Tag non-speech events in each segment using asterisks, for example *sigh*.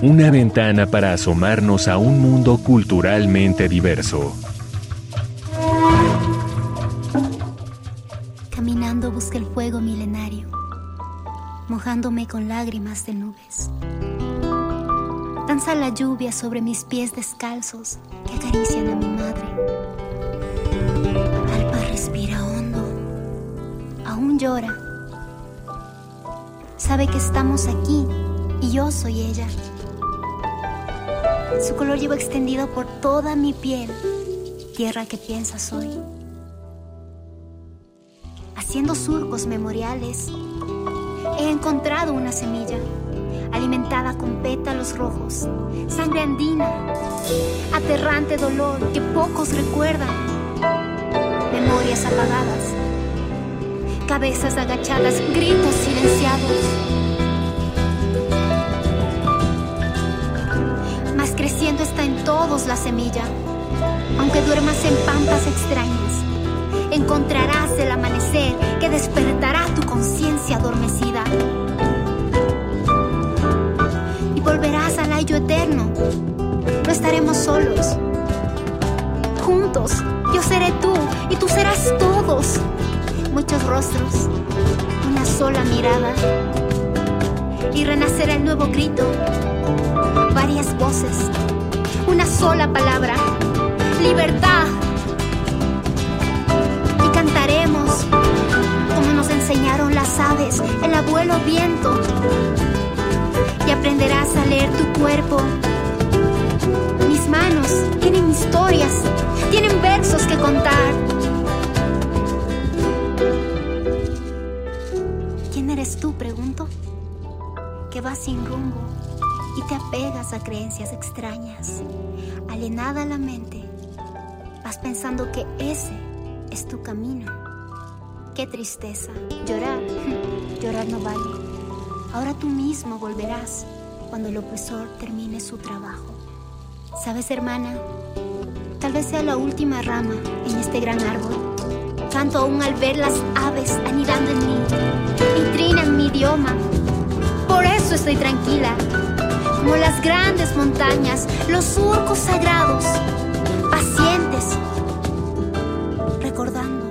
una ventana para asomarnos a un mundo culturalmente diverso. Caminando busca el fuego milenario, mojándome con lágrimas de nubes. Danza la lluvia sobre mis pies descalzos que acarician a mi madre. Alpa respira hondo, aún llora. Sabe que estamos aquí y yo soy ella. Su color llevo extendido por toda mi piel, tierra que piensa soy. Haciendo surcos memoriales, he encontrado una semilla alimentada con pétalos rojos, sangre andina, aterrante dolor que pocos recuerdan, memorias apagadas, cabezas agachadas, gritos silenciados. Todos la semilla, aunque duermas en pampas extrañas. Encontrarás el amanecer que despertará tu conciencia adormecida volverás al ayo eterno. No estaremos solos. Juntos, yo seré tú y tú serás todos. Muchos rostros, una sola mirada. Y renacerá el nuevo grito. Varias voces, una sola palabra. Libertad. Y cantaremos como nos enseñaron las aves, el abuelo viento y aprenderás a leer tu cuerpo. Mis manos tienen historias, tienen versos que contar. ¿Quién eres tú? Pregunto. Que vas sin rumbo y te apegas a creencias extrañas. Alienada la mente, vas pensando que ese es tu camino. Qué tristeza. Llorar, *laughs* llorar no vale. Ahora tú mismo volverás cuando el opresor termine su trabajo. ¿Sabes, hermana? Tal vez sea la última rama en este gran árbol. Canto aún al ver las aves anidando en mí y trinan mi idioma. Por eso estoy tranquila, como las grandes montañas, los surcos sagrados, pacientes, recordando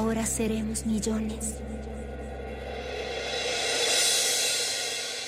ahora seremos millones.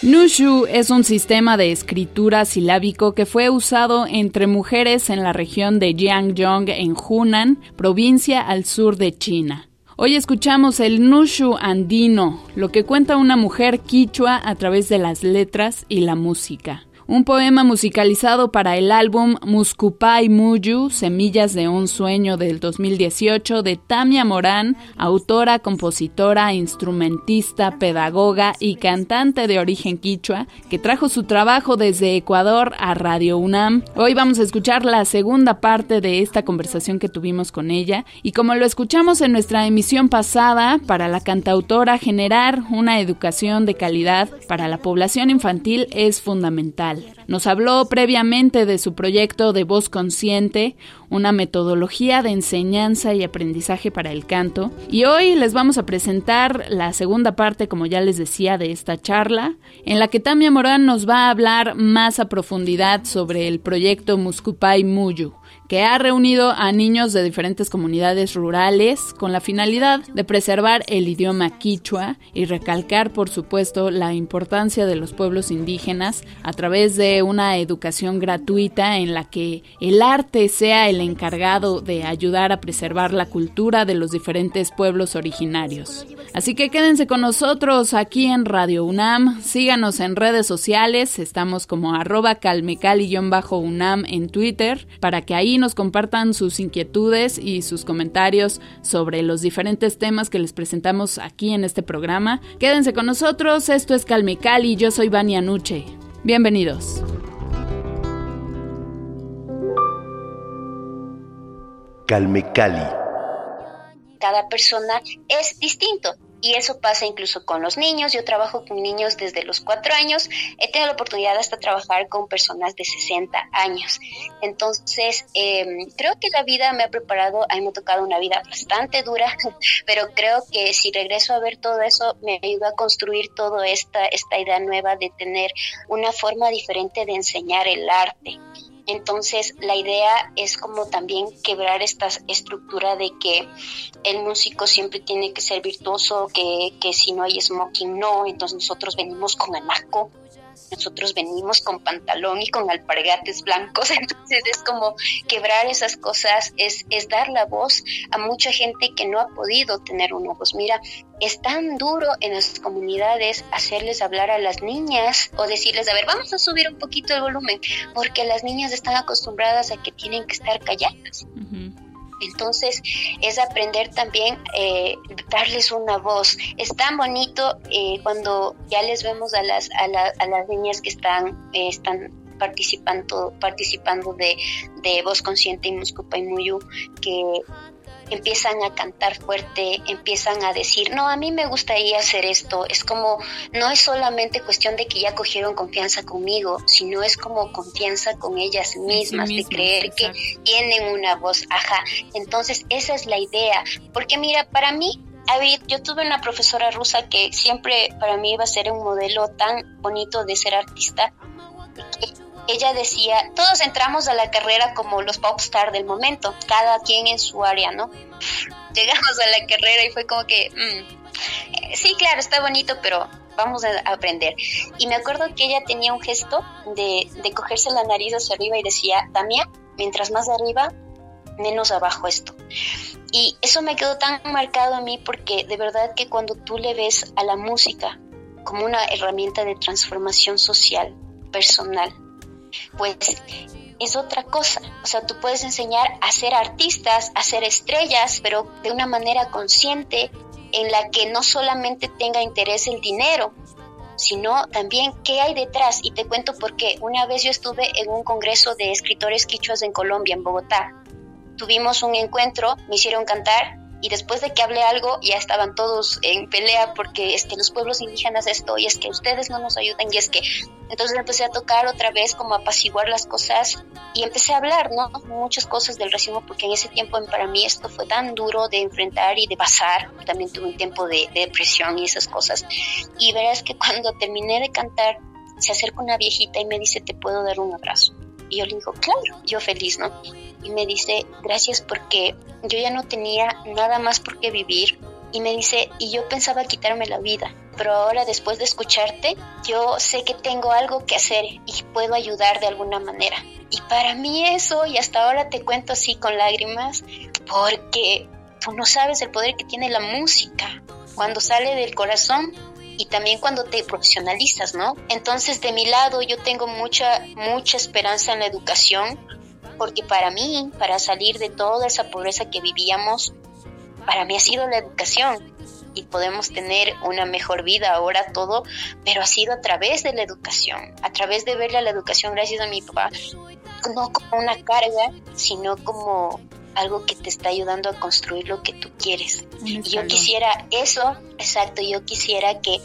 Nushu es un sistema de escritura silábico que fue usado entre mujeres en la región de Jiangdong en Hunan, provincia al sur de China. Hoy escuchamos el Nushu andino, lo que cuenta una mujer quichua a través de las letras y la música un poema musicalizado para el álbum Muscupai Muyu, Semillas de un Sueño del 2018 de Tamia Morán, autora, compositora, instrumentista, pedagoga y cantante de origen quichua, que trajo su trabajo desde Ecuador a Radio UNAM. Hoy vamos a escuchar la segunda parte de esta conversación que tuvimos con ella y como lo escuchamos en nuestra emisión pasada, para la cantautora generar una educación de calidad para la población infantil es fundamental. Nos habló previamente de su proyecto de voz consciente, una metodología de enseñanza y aprendizaje para el canto. Y hoy les vamos a presentar la segunda parte, como ya les decía, de esta charla, en la que Tamia Morán nos va a hablar más a profundidad sobre el proyecto Muscupai Muyu que ha reunido a niños de diferentes comunidades rurales con la finalidad de preservar el idioma quichua y recalcar, por supuesto, la importancia de los pueblos indígenas a través de una educación gratuita en la que el arte sea el encargado de ayudar a preservar la cultura de los diferentes pueblos originarios. Así que quédense con nosotros aquí en Radio UNAM, síganos en redes sociales, estamos como arroba calmecali-unam en Twitter, para que ahí nos compartan sus inquietudes y sus comentarios sobre los diferentes temas que les presentamos aquí en este programa. Quédense con nosotros, esto es Calme Cali, yo soy Vania Nuche. Bienvenidos. Calme Cali. Cada persona es distinto y eso pasa incluso con los niños. Yo trabajo con niños desde los cuatro años. He tenido la oportunidad hasta trabajar con personas de 60 años. Entonces, em, creo que la vida me ha preparado, a mí me ha tocado una vida bastante dura, *laughs* pero creo que si regreso a ver todo eso, me ayuda a construir toda esta, esta idea nueva de tener una forma diferente de enseñar el arte. Entonces la idea es como también quebrar esta estructura de que el músico siempre tiene que ser virtuoso, que, que si no hay smoking no, entonces nosotros venimos con anaco, nosotros venimos con pantalón y con alpargates blancos, *laughs* entonces es como quebrar esas cosas, es, es dar la voz a mucha gente que no ha podido tener una voz. Mira, es tan duro en las comunidades hacerles hablar a las niñas o decirles, a ver, vamos a subir un poquito el volumen, porque las niñas están acostumbradas a que tienen que estar calladas. Entonces es aprender también eh, darles una voz. Es tan bonito eh, cuando ya les vemos a las, a, las niñas que están, eh, están participando, participando de, de Voz Consciente y Muscupa y Muyu, que empiezan a cantar fuerte, empiezan a decir, no, a mí me gustaría hacer esto. Es como, no es solamente cuestión de que ya cogieron confianza conmigo, sino es como confianza con ellas mismas, de creer que tienen una voz, ajá. Entonces, esa es la idea. Porque mira, para mí, yo tuve una profesora rusa que siempre para mí iba a ser un modelo tan bonito de ser artista. Ella decía, todos entramos a la carrera como los popstar del momento, cada quien en su área, ¿no? *laughs* Llegamos a la carrera y fue como que, mm, eh, sí, claro, está bonito, pero vamos a aprender. Y me acuerdo que ella tenía un gesto de, de cogerse la nariz hacia arriba y decía, Tamia, mientras más arriba, menos abajo esto. Y eso me quedó tan marcado a mí porque de verdad que cuando tú le ves a la música como una herramienta de transformación social, personal, pues es otra cosa. O sea, tú puedes enseñar a ser artistas, a ser estrellas, pero de una manera consciente en la que no solamente tenga interés el dinero, sino también qué hay detrás. Y te cuento por qué. Una vez yo estuve en un congreso de escritores quichuas en Colombia, en Bogotá. Tuvimos un encuentro, me hicieron cantar y después de que hablé algo ya estaban todos en pelea porque es que los pueblos indígenas esto y es que ustedes no nos ayudan y es que entonces empecé a tocar otra vez como apaciguar las cosas y empecé a hablar, ¿no? Muchas cosas del racismo porque en ese tiempo para mí esto fue tan duro de enfrentar y de pasar, también tuve un tiempo de, de depresión y esas cosas. Y verás que cuando terminé de cantar se acerca una viejita y me dice te puedo dar un abrazo y yo le digo, claro, yo feliz, ¿no? Y me dice, gracias porque yo ya no tenía nada más por qué vivir. Y me dice, y yo pensaba quitarme la vida, pero ahora después de escucharte, yo sé que tengo algo que hacer y puedo ayudar de alguna manera. Y para mí eso, y hasta ahora te cuento así con lágrimas, porque tú no sabes el poder que tiene la música. Cuando sale del corazón, y también cuando te profesionalizas, ¿no? Entonces, de mi lado, yo tengo mucha, mucha esperanza en la educación, porque para mí, para salir de toda esa pobreza que vivíamos, para mí ha sido la educación y podemos tener una mejor vida ahora todo, pero ha sido a través de la educación, a través de verle a la educación gracias a mi papá, no como una carga, sino como algo que te está ayudando a construir lo que tú quieres. Y yo quisiera eso, exacto, yo quisiera que,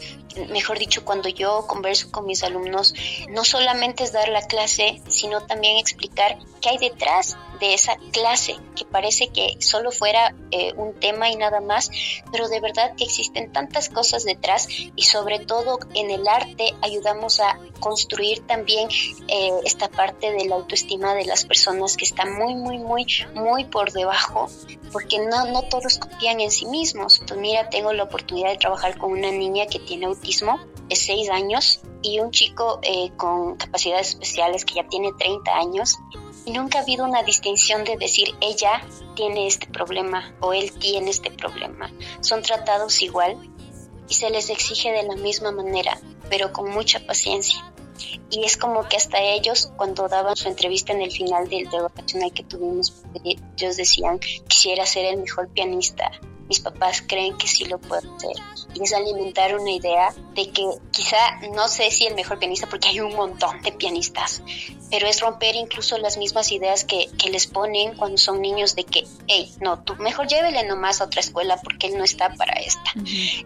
mejor dicho, cuando yo converso con mis alumnos, no solamente es dar la clase, sino también explicar qué hay detrás de esa clase, que parece que solo fuera eh, un tema y nada más, pero de verdad que existen tantas cosas detrás y sobre todo en el arte ayudamos a construir también eh, esta parte de la autoestima de las personas que están muy, muy, muy, muy por debajo, porque no, no todos confían en sí mismos. Tú mira, tengo la oportunidad de trabajar con una niña que tiene autismo 6 años y un chico eh, con capacidades especiales que ya tiene 30 años nunca ha habido una distinción de decir ella tiene este problema o él tiene este problema. Son tratados igual y se les exige de la misma manera, pero con mucha paciencia. Y es como que hasta ellos, cuando daban su entrevista en el final del de vacacional que tuvimos, ellos decían, quisiera ser el mejor pianista mis papás creen que sí lo puedo hacer. Y es alimentar una idea de que quizá, no sé si el mejor pianista, porque hay un montón de pianistas, pero es romper incluso las mismas ideas que, que les ponen cuando son niños de que, hey, no, tú mejor llévele nomás a otra escuela porque él no está para esta.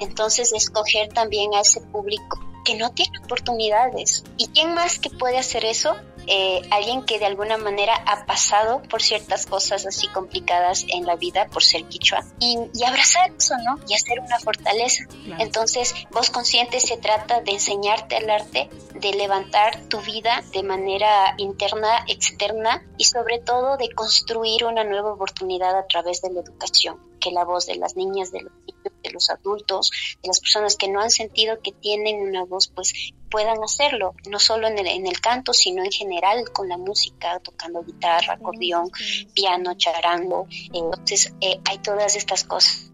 Entonces, escoger también a ese público que no tiene oportunidades. ¿Y quién más que puede hacer eso? Eh, alguien que de alguna manera ha pasado por ciertas cosas así complicadas en la vida por ser quichua y, abrazar eso, ¿no? Y hacer una fortaleza. Entonces, vos consciente se trata de enseñarte el arte, de levantar tu vida de manera interna, externa y sobre todo de construir una nueva oportunidad a través de la educación, que la voz de las niñas, de los niños, de los adultos, de las personas que no han sentido que tienen una voz, pues puedan hacerlo, no solo en el, en el canto, sino en general con la música, tocando guitarra, acordeón, piano, charango. Entonces eh, hay todas estas cosas.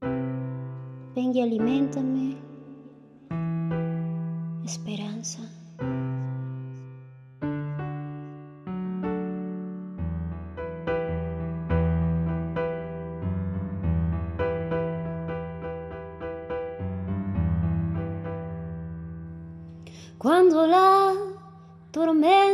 Ven y alimentame, esperanza.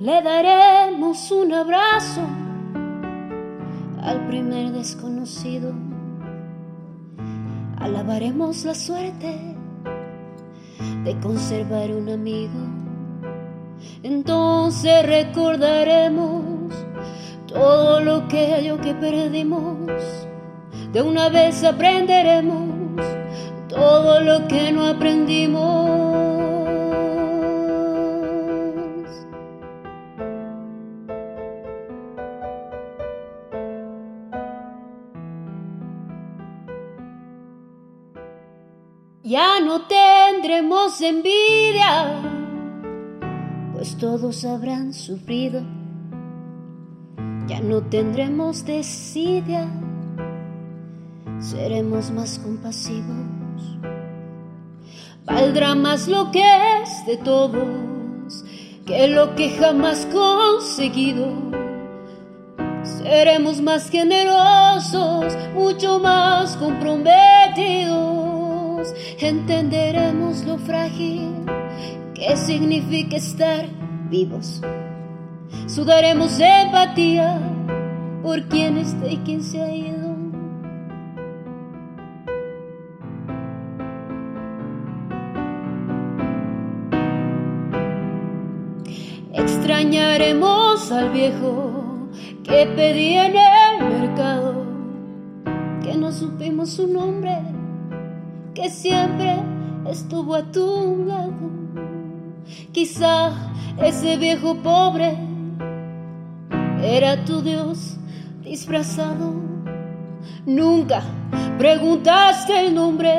Le daremos un abrazo al primer desconocido. Alabaremos la suerte de conservar un amigo. Entonces recordaremos todo lo que yo que perdimos. De una vez aprenderemos todo lo que no aprendimos. Ya no tendremos envidia, pues todos habrán sufrido. Ya no tendremos desidia, seremos más compasivos. Valdrá más lo que es de todos que lo que jamás conseguido. Seremos más generosos, mucho más comprometidos entenderemos lo frágil que significa estar vivos. Sudaremos empatía por quien está y quien se ha ido. Extrañaremos al viejo que pedía en el mercado, que no supimos su nombre que siempre estuvo a tu lado. Quizá ese viejo pobre era tu Dios disfrazado. Nunca preguntaste el nombre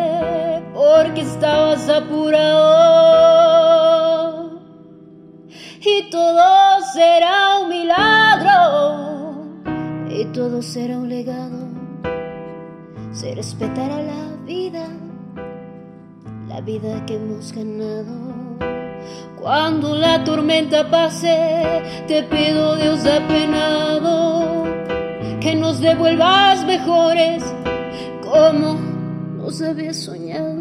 porque estabas apurado. Y todo será un milagro y todo será un legado. Se respetará la vida la vida que hemos ganado. Cuando la tormenta pase, te pido Dios apenado, que nos devuelvas mejores como nos habías soñado.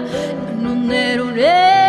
non ero re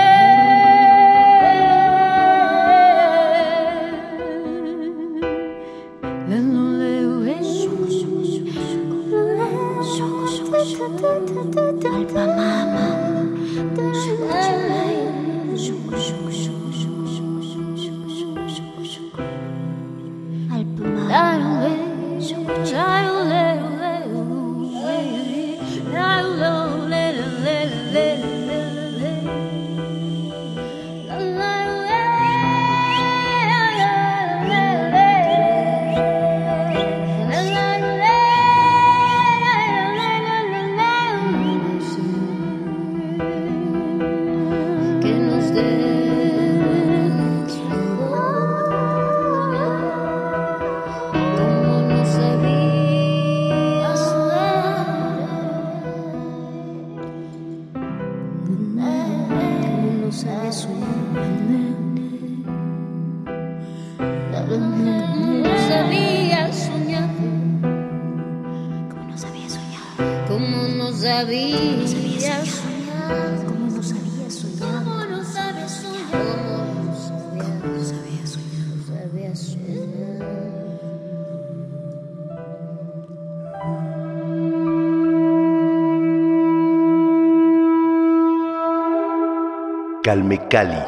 Calmecali.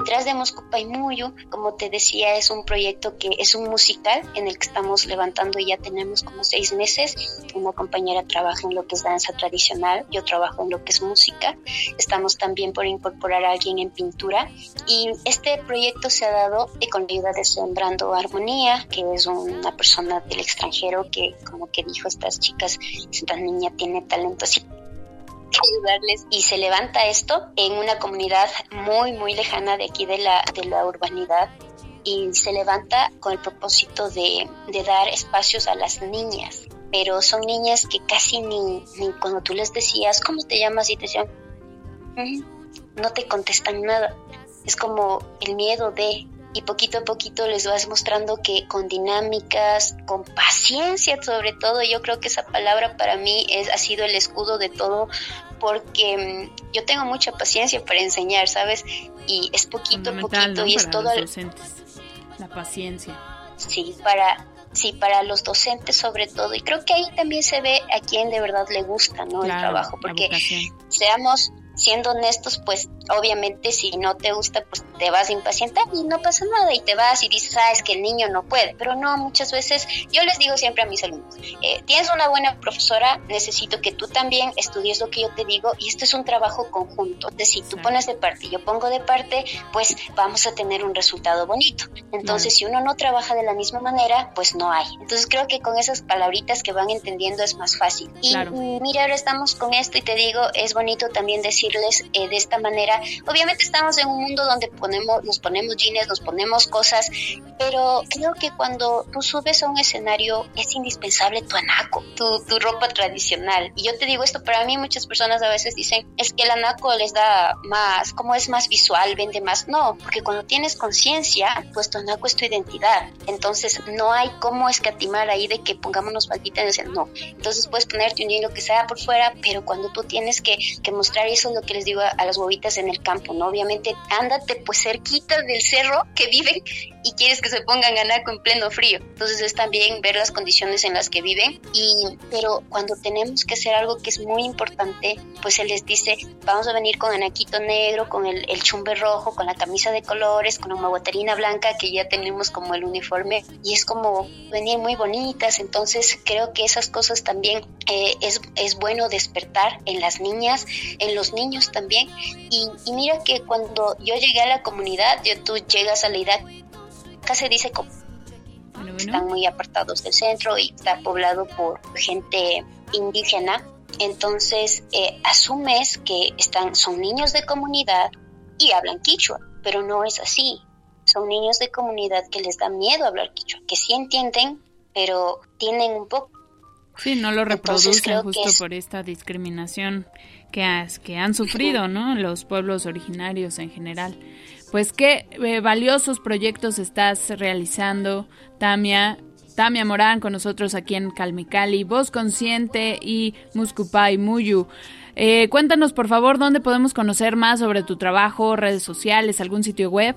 Detrás de Moscú Muyu, como te decía, es un proyecto que es un musical en el que estamos levantando y ya tenemos como seis meses. Una compañera trabaja en lo que es danza tradicional, yo trabajo en lo que es música. Estamos también por incorporar a alguien en pintura y este proyecto se ha dado con la ayuda de Sembrando Armonía, que es una persona del extranjero que como que dijo estas chicas, esta niña tiene talento así ayudarles y se levanta esto en una comunidad muy muy lejana de aquí de la, de la urbanidad y se levanta con el propósito de, de dar espacios a las niñas. Pero son niñas que casi ni, ni cuando tú les decías cómo te llamas y te decían no te contestan nada es como el miedo de y poquito a poquito les vas mostrando que con dinámicas, con paciencia sobre todo, yo creo que esa palabra para mí es, ha sido el escudo de todo porque mm, yo tengo mucha paciencia para enseñar, ¿sabes? Y es poquito a poquito y es todo... Los docentes, la paciencia. Sí, para, sí, para los docentes sobre todo. Y creo que ahí también se ve a quien de verdad le gusta, ¿no? el trabajo, porque seamos siendo honestos, pues obviamente si no te gusta, pues te vas a impacientar y no pasa nada y te vas y dices, ah, es que el niño no puede. Pero no, muchas veces yo les digo siempre a mis alumnos, eh, tienes una buena profesora, necesito que tú también estudies lo que yo te digo y esto es un trabajo conjunto. Entonces, si tú pones de parte y yo pongo de parte, pues vamos a tener un resultado bonito. Entonces, si uno no trabaja de la misma manera, pues no hay. Entonces, creo que con esas palabritas que van entendiendo es más fácil. Y mira, ahora estamos con esto y te digo, es bonito también eh, de esta manera Obviamente estamos en un mundo donde ponemos, nos ponemos jeans, nos ponemos cosas, pero creo que cuando tú subes a un escenario es indispensable tu anaco, tu, tu ropa tradicional. Y yo te digo esto, para mí muchas personas a veces dicen, es que el anaco les da más, como es más visual, vende más. No, porque cuando tienes conciencia, pues tu anaco es tu identidad. Entonces no hay cómo escatimar ahí de que pongámonos faldita en el no. Entonces puedes ponerte un hilo que sea por fuera, pero cuando tú tienes que, que mostrar eso es lo que les digo a, a las bobitas en el campo, ¿no? Obviamente, ándate pues cerquita del cerro que viven y quieres que se pongan anaco en pleno frío. Entonces es también ver las condiciones en las que viven y pero cuando tenemos que hacer algo que es muy importante, pues se les dice, vamos a venir con anaquito negro, con el, el chumbe rojo, con la camisa de colores, con la maguatarina blanca que ya tenemos como el uniforme y es como venir muy bonitas, entonces creo que esas cosas también eh, es, es bueno despertar en las niñas, en los niños también y, y mira que cuando yo llegué a la comunidad, yo, tú llegas a la edad se dice como están muy apartados del centro y está poblado por gente indígena. Entonces eh, asumes que están, son niños de comunidad y hablan quichua, pero no es así. Son niños de comunidad que les da miedo hablar quichua, que sí entienden, pero tienen un poco. Sí, no lo reproducen justo por esta discriminación que, que han sufrido, ¿no? *laughs* Los pueblos originarios en general. Pues qué eh, valiosos proyectos estás realizando, Tamia. Tamia Morán con nosotros aquí en Calmicali, Voz Consciente y Muscupay Muyu. Eh, cuéntanos, por favor, dónde podemos conocer más sobre tu trabajo, redes sociales, algún sitio web.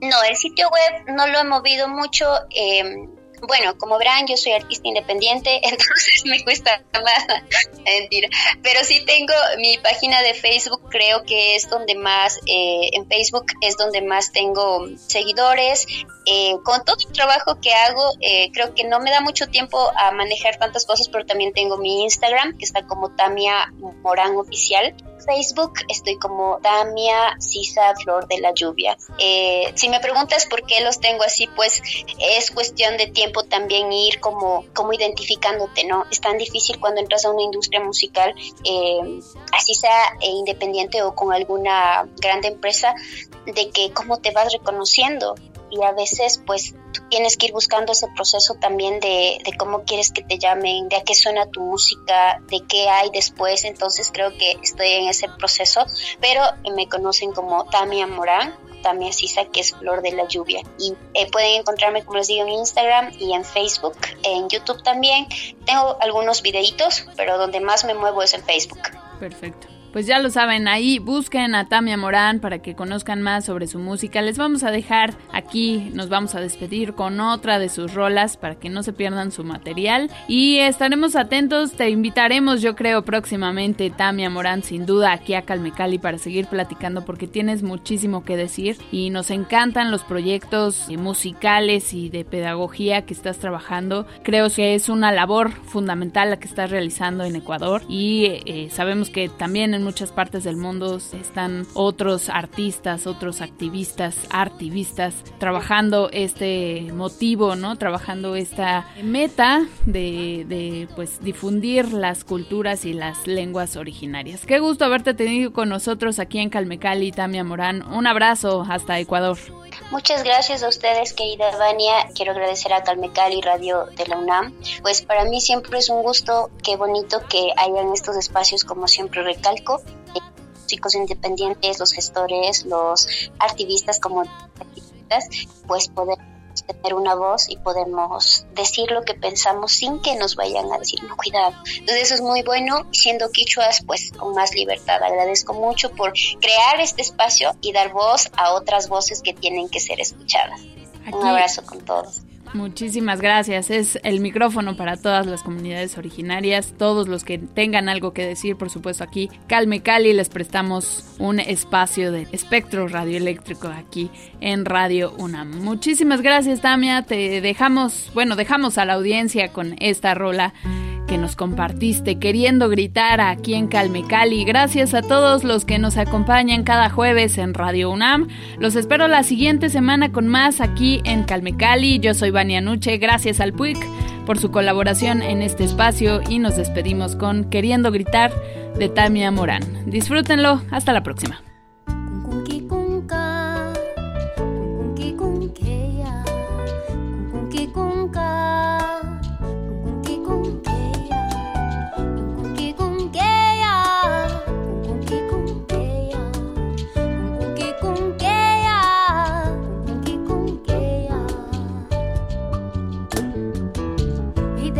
No, el sitio web no lo he movido mucho. Eh, bueno, como verán, yo soy artista independiente, *laughs* entonces me cuesta más, mentira. Pero sí tengo mi página de Facebook, creo que es donde más, eh, en Facebook es donde más tengo seguidores. Eh, con todo el trabajo que hago, eh, creo que no me da mucho tiempo a manejar tantas cosas, pero también tengo mi Instagram, que está como Tamia Morán Oficial. Facebook estoy como Damia Sisa Flor de la Lluvia. Eh, si me preguntas por qué los tengo así, pues es cuestión de tiempo también ir como, como identificándote, ¿no? Es tan difícil cuando entras a una industria musical, eh, así sea eh, independiente o con alguna grande empresa, de que cómo te vas reconociendo y a veces pues tú tienes que ir buscando ese proceso también de, de, cómo quieres que te llamen, de a qué suena tu música, de qué hay después, entonces creo que estoy en ese proceso, pero me conocen como Tamia Morán, Tamia Sisa, que es Flor de la Lluvia. Y eh, pueden encontrarme, como les digo, en Instagram y en Facebook, en YouTube también. Tengo algunos videitos, pero donde más me muevo es en Facebook. Perfecto. Pues ya lo saben, ahí busquen a Tamia Morán para que conozcan más sobre su música. Les vamos a dejar aquí, nos vamos a despedir con otra de sus rolas para que no se pierdan su material. Y estaremos atentos, te invitaremos yo creo próximamente, Tamia Morán, sin duda, aquí a Calmecali para seguir platicando porque tienes muchísimo que decir y nos encantan los proyectos musicales y de pedagogía que estás trabajando. Creo que es una labor fundamental la que estás realizando en Ecuador y eh, sabemos que también en muchas partes del mundo están otros artistas, otros activistas, artivistas, trabajando este motivo, ¿no? Trabajando esta meta de, de pues difundir las culturas y las lenguas originarias. Qué gusto haberte tenido con nosotros aquí en Calmecali, Tamia Morán. Un abrazo hasta Ecuador. Muchas gracias a ustedes, querida Vania. Quiero agradecer a Calmecali Radio de la UNAM. Pues para mí siempre es un gusto, qué bonito que hayan estos espacios, como siempre recalco, los chicos independientes, los gestores, los activistas como activistas, pues poder tener una voz y podemos decir lo que pensamos sin que nos vayan a decir, no, cuidado. Entonces eso es muy bueno, siendo quichuas, pues con más libertad. Agradezco mucho por crear este espacio y dar voz a otras voces que tienen que ser escuchadas. Un abrazo con todos. Muchísimas gracias. Es el micrófono para todas las comunidades originarias, todos los que tengan algo que decir, por supuesto aquí. Calme Cali, les prestamos un espacio de espectro radioeléctrico aquí en Radio UNAM. Muchísimas gracias, Tamia. Te dejamos, bueno, dejamos a la audiencia con esta rola que nos compartiste queriendo gritar aquí en Calme Cali. Gracias a todos los que nos acompañan cada jueves en Radio UNAM. Los espero la siguiente semana con más aquí en Calme Cali. Yo soy Vania Nuche. Gracias al PUIC por su colaboración en este espacio y nos despedimos con Queriendo gritar de Tamia Morán. Disfrútenlo. Hasta la próxima.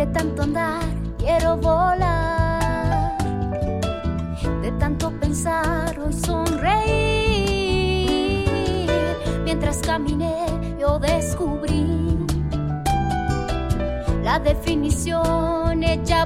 Tanto andar quiero volar, de tanto pensar hoy sonreír. Mientras caminé yo descubrí la definición hecha